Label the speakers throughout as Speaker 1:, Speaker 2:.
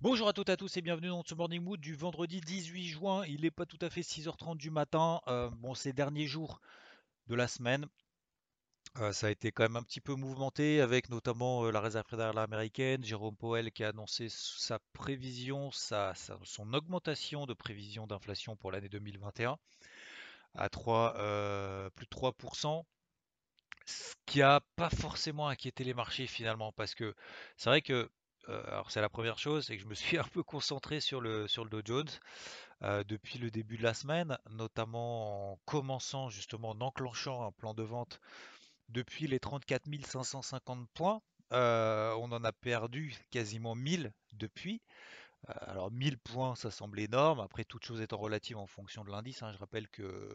Speaker 1: Bonjour à toutes et à tous et bienvenue dans ce Morning Mood du vendredi 18 juin. Il n'est pas tout à fait 6h30 du matin. Euh, bon, ces derniers jours de la semaine, euh, ça a été quand même un petit peu mouvementé avec notamment euh, la réserve fédérale américaine, Jérôme Powell qui a annoncé sa prévision, sa, son augmentation de prévision d'inflation pour l'année 2021 à 3, plus de 3%, ce qui a pas forcément inquiété les marchés finalement parce que c'est vrai que alors c'est la première chose, c'est que je me suis un peu concentré sur le, sur le Dow Jones euh, depuis le début de la semaine, notamment en commençant justement en enclenchant un plan de vente depuis les 34 550 points. Euh, on en a perdu quasiment 1000 depuis. Euh, alors 1000 points, ça semble énorme. Après, toute chose étant relative en fonction de l'indice. hein. Je rappelle que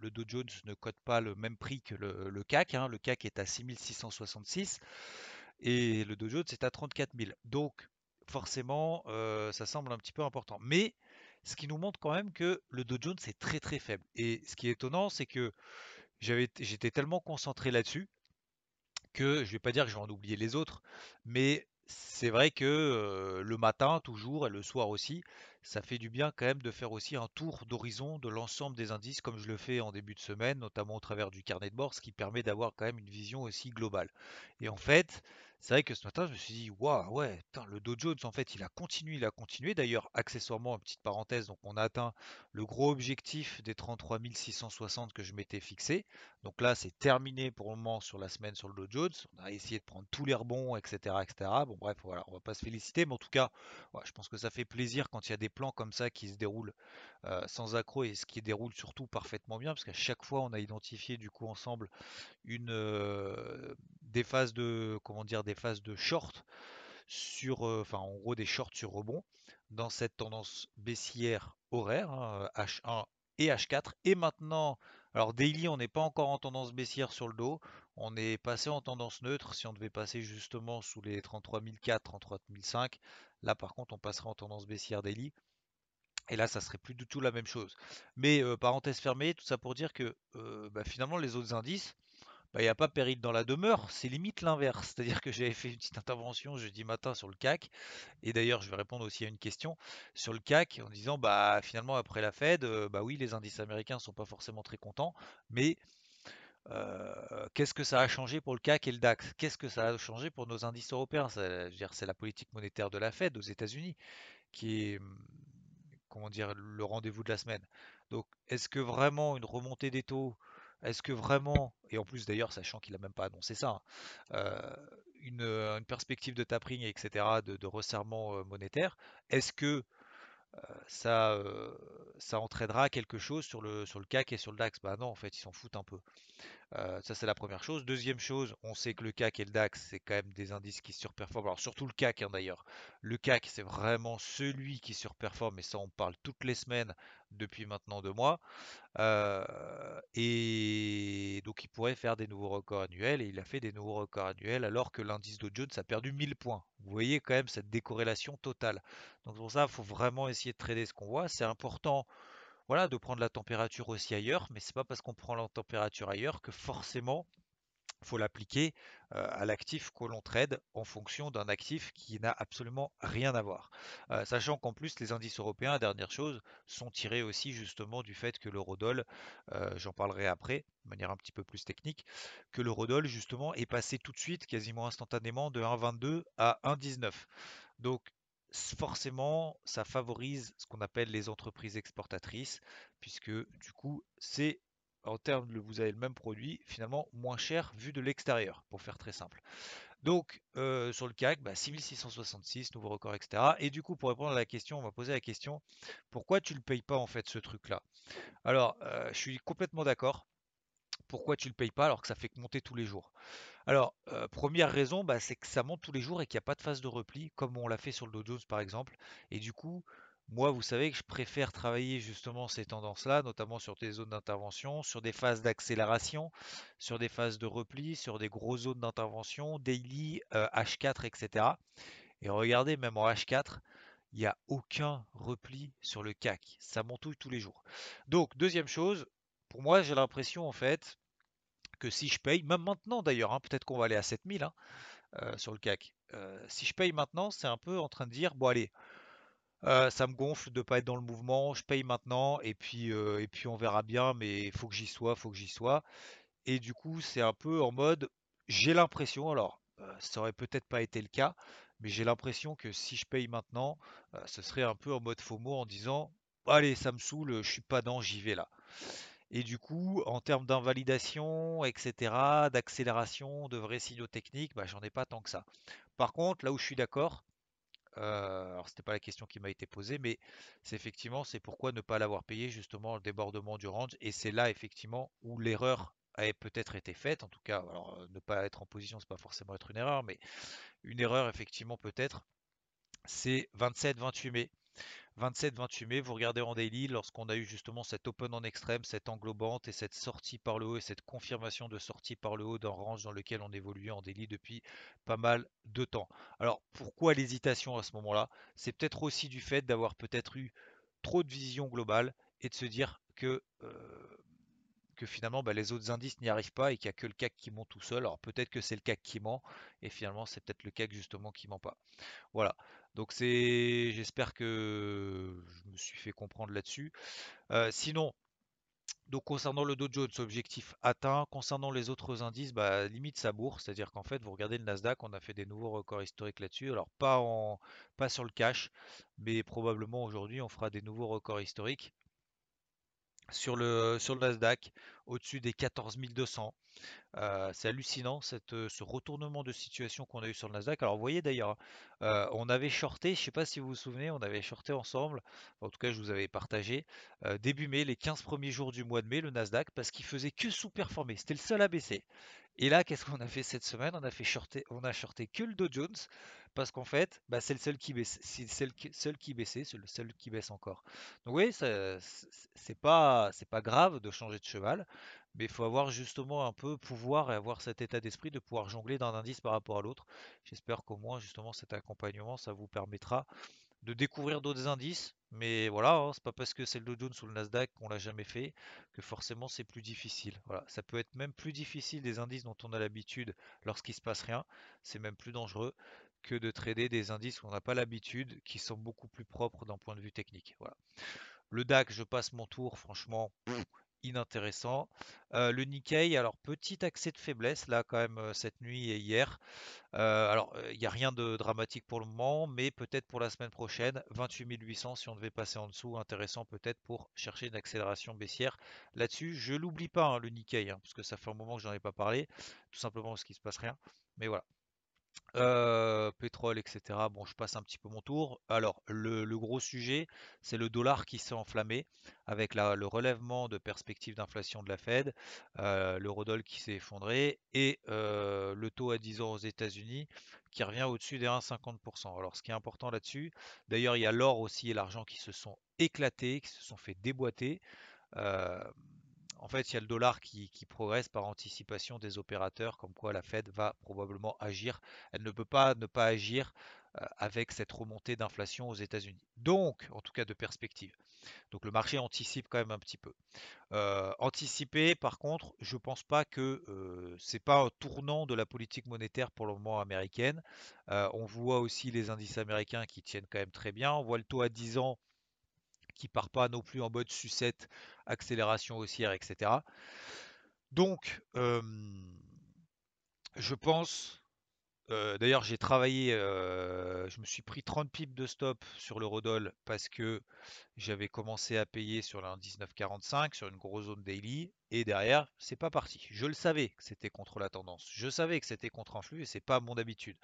Speaker 1: le Dow Jones ne cote pas le même prix que le, CAC. hein. Le CAC est à 6666 et le Dow Jones est à 34 000. Donc, forcément, euh, ça semble un petit peu important. Mais ce qui nous montre quand même que le Dow Jones est très très faible. Et ce qui est étonnant, c'est que j'étais tellement concentré là-dessus que je vais pas dire que je vais en oublier les autres, mais c'est vrai que euh, le matin toujours et le soir aussi, ça fait du bien quand même de faire aussi un tour d'horizon de l'ensemble des indices comme je le fais en début de semaine, notamment au travers du carnet de bord, ce qui permet d'avoir quand même une vision aussi globale. Et en fait, c'est vrai que ce matin, je me suis dit, waouh, ouais, putain, le Dow Jones, en fait, il a continué, il a continué. D'ailleurs, accessoirement, petite parenthèse, donc on a atteint le gros objectif des 33 660 que je m'étais fixé. Donc là, c'est terminé pour le moment sur la semaine sur le Dow Jones. On a essayé de prendre tous les rebonds, etc., etc. Bon, bref, voilà, on va pas se féliciter, mais en tout cas, je pense que ça fait plaisir quand il y a des plans comme ça qui se déroulent euh, sans accroc et ce qui déroule surtout parfaitement bien, parce qu'à chaque fois, on a identifié du coup ensemble une euh, des phases de comment dire des phases de short sur euh, enfin en gros des shorts sur rebond dans cette tendance baissière horaire hein, H1 et H4 et maintenant alors daily on n'est pas encore en tendance baissière sur le dos. On est passé en tendance neutre. Si on devait passer justement sous les 33 004 33 005 là par contre on passerait en tendance baissière daily. Et là ça serait plus du tout la même chose. Mais euh, parenthèse fermée tout ça pour dire que euh, bah, finalement les autres indices bah, il n'y a pas péril dans la demeure, c'est limite l'inverse. C'est-à-dire que j'avais fait une petite intervention jeudi matin sur le CAC, et d'ailleurs je vais répondre aussi à une question sur le CAC en disant bah finalement après la Fed, euh, bah oui les indices américains sont pas forcément très contents, mais euh, qu'est-ce que ça a changé pour le CAC et le DAX? Qu'est-ce que ça a changé pour nos indices européens? C'est la politique monétaire de la Fed aux États-Unis qui est hum, comment dire le rendez-vous de la semaine. Donc est-ce que vraiment une remontée des taux est-ce que vraiment, et en plus d'ailleurs, sachant qu'il n'a même pas annoncé ça, hein, euh, une, euh, une perspective de tapering, etc., de, de resserrement euh, monétaire, est-ce que ça, ça entraînera quelque chose sur le, sur le CAC et sur le DAX? Bah non, en fait, ils s'en foutent un peu. Ça, c'est la première chose. Deuxième chose, on sait que le CAC et le DAX, c'est quand même des indices qui surperforment. Alors, surtout le CAC, hein, d'ailleurs. Le CAC, c'est vraiment celui qui surperforme, et ça, on parle toutes les semaines depuis maintenant deux mois. Et donc, il pourrait faire des nouveaux records annuels, et il a fait des nouveaux records annuels alors que l'indice Dow Jones a perdu 1000 points. Vous voyez quand même cette décorrélation totale. Donc, pour ça, il faut vraiment essayer de trader ce qu'on voit. C'est important voilà, de prendre la température aussi ailleurs, mais c'est pas parce qu'on prend la température ailleurs que forcément faut l'appliquer à l'actif que l'on trade en fonction d'un actif qui n'a absolument rien à voir. Sachant qu'en plus les indices européens, dernière chose, sont tirés aussi justement du fait que l'eurodoll, euh, j'en parlerai après, de manière un petit peu plus technique, que l'eurodoll justement est passé tout de suite, quasiment instantanément, de 1,22 à 1,19. Donc forcément, ça favorise ce qu'on appelle les entreprises exportatrices, puisque du coup, c'est en termes de vous avez le même produit, finalement moins cher vu de l'extérieur, pour faire très simple. Donc, euh, sur le CAC, bah, 6666, nouveau record, etc. Et du coup, pour répondre à la question, on va poser la question, pourquoi tu ne le payes pas en fait ce truc-là? Alors, euh, je suis complètement d'accord. Pourquoi tu ne le payes pas alors que ça fait que monter tous les jours? Alors, euh, première raison, bah, c'est que ça monte tous les jours et qu'il n'y a pas de phase de repli, comme on l'a fait sur le Dow Jones par exemple. Et du coup, moi, vous savez que je préfère travailler justement ces tendances-là, notamment sur des zones d'intervention, sur des phases d'accélération, sur des phases de repli, sur des grosses zones d'intervention, daily, euh, H4, etc. Et regardez, même en H4, il n'y a aucun repli sur le CAC. Ça montouille tous les jours. Donc, deuxième chose, pour moi, j'ai l'impression en fait que si je paye, même maintenant d'ailleurs, hein, peut-être qu'on va aller à 7000 hein, euh, sur le CAC. Euh, si je paye maintenant, c'est un peu en train de dire, bon allez, euh, ça me gonfle de pas être dans le mouvement, je paye maintenant et puis, et puis on verra bien, mais il faut que j'y sois, faut que j'y sois. Et du coup, c'est un peu en mode, j'ai l'impression, alors ça aurait peut-être pas été le cas, mais j'ai l'impression que si je paye maintenant, ce serait un peu en mode FOMO en disant, allez, ça me saoule, je suis pas dans, j'y vais là. Et du coup, en termes d'invalidation, etc., d'accélération, de vrais signaux techniques, bah, j'en ai pas tant que ça. Par contre, là où je suis d'accord, euh, alors c'était pas la question qui m'a été posée, mais c'est effectivement c'est pourquoi ne pas l'avoir payé justement le débordement du range. Et c'est là effectivement où l'erreur a peut-être été faite. En tout cas, alors, euh, ne pas être en position, c'est pas forcément être une erreur, mais une erreur effectivement peut-être. C'est 27-28 mai. 27-28 mai, vous regardez en daily, lorsqu'on a eu justement cette open en extrême, cette englobante et cette sortie par le haut et cette confirmation de sortie par le haut d'un range dans lequel on évoluait en daily depuis pas mal de temps. Alors pourquoi l'hésitation à ce moment-là? C'est peut-être aussi du fait d'avoir peut-être eu trop de vision globale et de se dire que, euh, que finalement bah, les autres indices n'y arrivent pas et qu'il n'y a que le CAC qui monte tout seul. Alors peut-être que c'est le CAC qui ment et finalement c'est peut-être le CAC justement qui ment pas. Voilà. Donc c'est, j'espère que je me suis fait comprendre là-dessus. Euh, sinon, donc concernant le Dow Jones, objectif atteint. Concernant les autres indices, bah, limite ça bourre, c'est-à-dire qu'en fait, vous regardez le Nasdaq, on a fait des nouveaux records historiques là-dessus. Alors pas en, pas sur le cash, mais probablement aujourd'hui on fera des nouveaux records historiques sur le, sur le Nasdaq, au-dessus des 14 200. Euh, c'est hallucinant euh, ce retournement de situation qu'on a eu sur le Nasdaq. Alors vous voyez d'ailleurs, euh, on avait shorté, je ne sais pas si vous vous souvenez, on avait shorté ensemble, en tout cas je vous avais partagé, début mai, les 15 premiers jours du mois de mai, le Nasdaq, parce qu'il faisait que sous-performer, c'était le seul à baisser. Et là, qu'est-ce qu'on a fait cette semaine? On a fait shorter, on a shorté que le Dow Jones, parce qu'en fait, bah, c'est le seul qui baisse, c'est seul qui baissait, c'est le seul qui baisse encore. Donc oui, c'est pas, pas grave de changer de cheval, mais il faut avoir justement un peu pouvoir et avoir cet état d'esprit de pouvoir jongler d'un indice par rapport à l'autre. J'espère qu'au moins justement cet accompagnement, ça vous permettra de découvrir d'autres indices. Mais voilà, hein, c'est pas parce que c'est le Dow Jones ou le Nasdaq qu'on l'a jamais fait que forcément c'est plus difficile. Voilà, ça peut être même plus difficile des indices dont on a l'habitude lorsqu'il se passe rien. C'est même plus dangereux que de trader des indices où on n'a pas l'habitude, qui sont beaucoup plus propres d'un point de vue technique. Voilà. Le DAC, je passe mon tour, franchement, inintéressant. Euh, le Nikkei, alors petit accès de faiblesse là quand même euh, cette nuit et hier. Euh, alors il n'y a rien de dramatique pour le moment, mais peut-être pour la semaine prochaine, 28 800 si on devait passer en dessous, intéressant peut-être pour chercher une accélération baissière là-dessus. Je l'oublie pas hein, le Nikkei, hein, parce que ça fait un moment que j'en ai pas parlé, tout simplement parce qu'il se passe rien. Mais voilà, euh, pétrole, etc. Bon, je passe un petit peu mon tour. Alors, le, gros sujet, c'est le dollar qui s'est enflammé avec le relèvement de perspectives d'inflation de la Fed, euh, l'eurodoll qui s'est effondré et euh, le taux à 10 ans aux États-Unis qui revient au-dessus des 1,50%. Alors, ce qui est important là-dessus, d'ailleurs, il y a l'or aussi et l'argent qui se sont éclatés, qui se sont fait déboîter. Euh, en fait, il y a le dollar qui, progresse par anticipation des opérateurs, comme quoi la Fed va probablement agir. Elle ne peut pas ne pas agir euh, avec cette remontée d'inflation aux États-Unis. Donc, en tout cas de perspective. Donc le marché anticipe quand même un petit peu. Euh, anticiper, par contre, je ne pense pas que euh, c'est pas un tournant de la politique monétaire pour le moment américaine. on voit aussi les indices américains qui tiennent quand même très bien. On voit le taux à 10 ans qui part pas non plus en mode sucette, accélération haussière, etc. Donc, je pense, d'ailleurs j'ai travaillé, je me suis pris 30 pips de stop sur l'eurodoll parce que j'avais commencé à payer sur l'indice 945 sur une grosse zone daily et derrière c'est pas parti. Je le savais que c'était contre la tendance, je savais que c'était contre un flux et c'est pas mon habitude.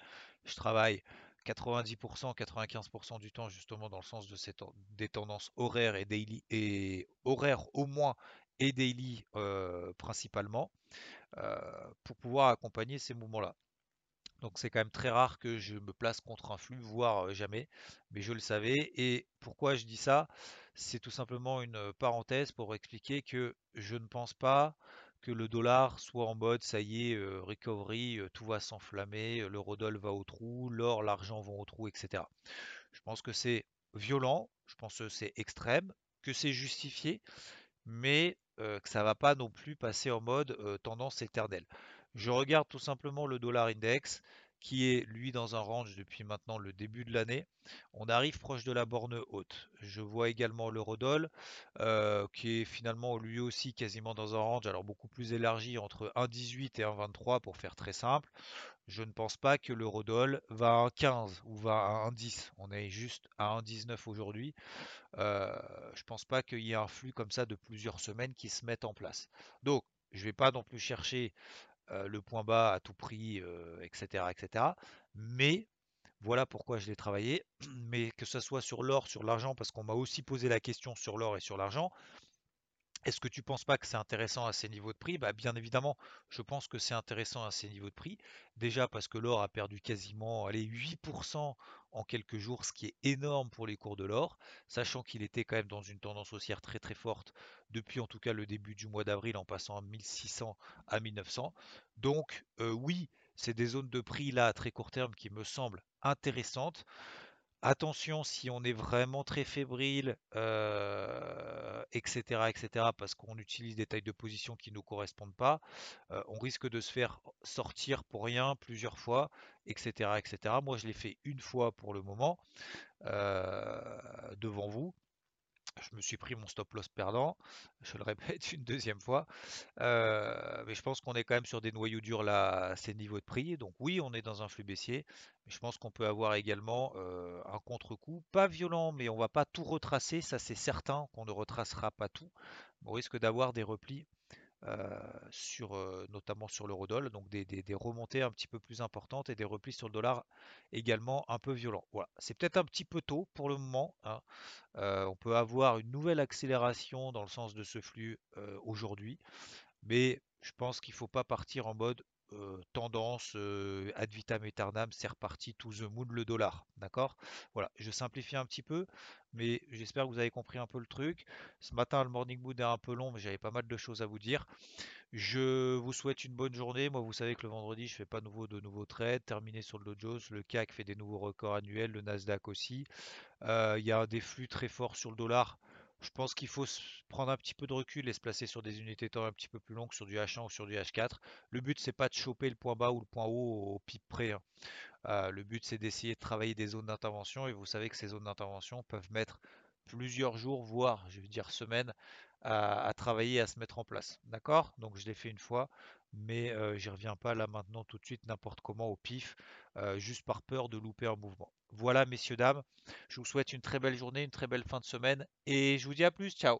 Speaker 1: Je travaille 90%, 95% du temps justement dans le sens de ces des tendances horaires et daily et horaires au moins et daily euh, principalement. pour pouvoir accompagner ces mouvements-là. Donc c'est quand même très rare que je me place contre un flux, voire jamais. Mais je le savais. Et pourquoi je dis ça? C'est tout simplement une parenthèse pour expliquer que je ne pense pas que le dollar soit en mode ça y est, recovery, tout va s'enflammer, l'eurodoll va au trou, l'or, l'argent vont au trou, etc. Je pense que c'est violent, je pense que c'est extrême, que c'est justifié, mais que ça va pas non plus passer en mode tendance éternelle. Je regarde tout simplement le dollar index qui est lui dans un range depuis maintenant le début de l'année. On arrive proche de la borne haute. Je vois également l'eurodoll euh, qui est finalement lui aussi quasiment dans un range, alors beaucoup plus élargi entre 1,18 et 1,23 pour faire très simple. Je ne pense pas que l'eurodoll va à 1,15 ou va à 1,10. On est juste à 1,19 aujourd'hui. Euh, je ne pense pas qu'il y ait un flux comme ça de plusieurs semaines qui se mettent en place. Donc, je ne vais pas non plus chercher euh, le point bas à tout prix, etc., etc. Mais voilà pourquoi je l'ai travaillé. Mais que ce soit sur l'or, sur l'argent, parce qu'on m'a aussi posé la question sur l'or et sur l'argent, est-ce que tu ne penses pas que c'est intéressant à ces niveaux de prix? Bah, Bien évidemment, je pense que c'est intéressant à ces niveaux de prix. Déjà parce que l'or a perdu quasiment allez, 8% en quelques jours, ce qui est énorme pour les cours de l'or, sachant qu'il était quand même dans une tendance haussière très très forte depuis en tout cas le début du mois d'avril en passant à 1600 à 1900. Donc euh, oui, c'est des zones de prix là à très court terme qui me semblent intéressantes. Attention si on est vraiment très fébrile, etc., euh, etc., parce qu'on utilise des tailles de position qui ne nous correspondent pas, euh, on risque de se faire sortir pour rien plusieurs fois, etc., etc. Moi, je l'ai fait une fois pour le moment euh, devant vous je me suis pris mon stop loss perdant, je le répète une deuxième fois, euh, mais je pense qu'on est quand même sur des noyaux durs là à ces niveaux de prix, donc oui on est dans un flux baissier, mais je pense qu'on peut avoir également euh, un contre-coup, pas violent, mais on va pas tout retracer, ça c'est certain qu'on ne retracera pas tout, on risque d'avoir des replis sur, notamment sur l'eurodoll, donc des, remontées un petit peu plus importantes et des replis sur le dollar également un peu violents. Voilà, c'est peut-être un petit peu tôt pour le moment. Hein. on peut avoir une nouvelle accélération dans le sens de ce flux aujourd'hui, mais je pense qu'il ne faut pas partir en mode tendance ad vitam aeternam, c'est reparti to the moon le dollar. D'accord? Voilà, je simplifie un petit peu, mais j'espère que vous avez compris un peu le truc. Ce matin, le morning mood est un peu long, mais j'avais pas mal de choses à vous dire. Je vous souhaite une bonne journée. Moi, vous savez que le vendredi, je fais pas nouveau de nouveaux trades. Terminé sur le Dow le CAC fait des nouveaux records annuels, le Nasdaq aussi. Il y a des flux très forts sur le dollar. Je pense qu'il faut prendre un petit peu de recul et se placer sur des unités temps un petit peu plus longues, sur du H1 ou sur du H4. Le but, c'est pas de choper le point bas ou le point haut au pic près. Hein. Euh, le but, c'est d'essayer de travailler des zones d'intervention et vous savez que ces zones d'intervention peuvent mettre plusieurs jours, voire, je veux dire, semaines à, travailler, à se mettre en place. D'accord? Donc, je l'ai fait une fois, mais euh, j'y reviens pas là maintenant tout de suite, n'importe comment au pif, euh, juste par peur de louper un mouvement. Voilà, messieurs, dames. Je vous souhaite une très belle journée, une très belle fin de semaine et je vous dis à plus. Ciao.